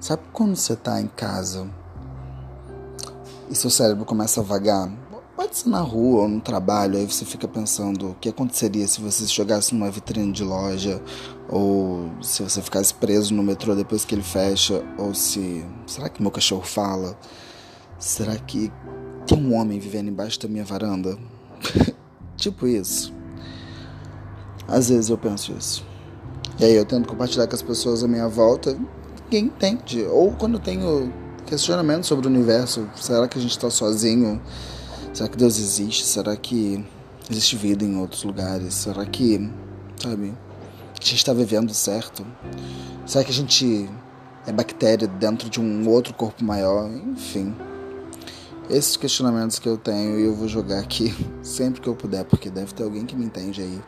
Sabe quando você tá em casa e seu cérebro começa a vagar? Pode ser na rua ou no trabalho, aí você fica pensando o que aconteceria se você se jogasse numa vitrine de loja, ou se você ficasse preso no metrô depois que ele fecha, ou se. Será que meu cachorro fala? Será que tem um homem vivendo embaixo da minha varanda? tipo isso. Às vezes eu penso isso. E aí eu tento compartilhar com as pessoas à minha volta, ninguém entende. Ou quando eu tenho questionamentos sobre o universo, será que a gente está sozinho? Será que Deus existe? Será que existe vida em outros lugares? Será que, sabe, a gente está vivendo certo? Será que a gente é bactéria dentro de um outro corpo maior? Enfim. Esses questionamentos que eu tenho e eu vou jogar aqui sempre que eu puder, porque deve ter alguém que me entende aí.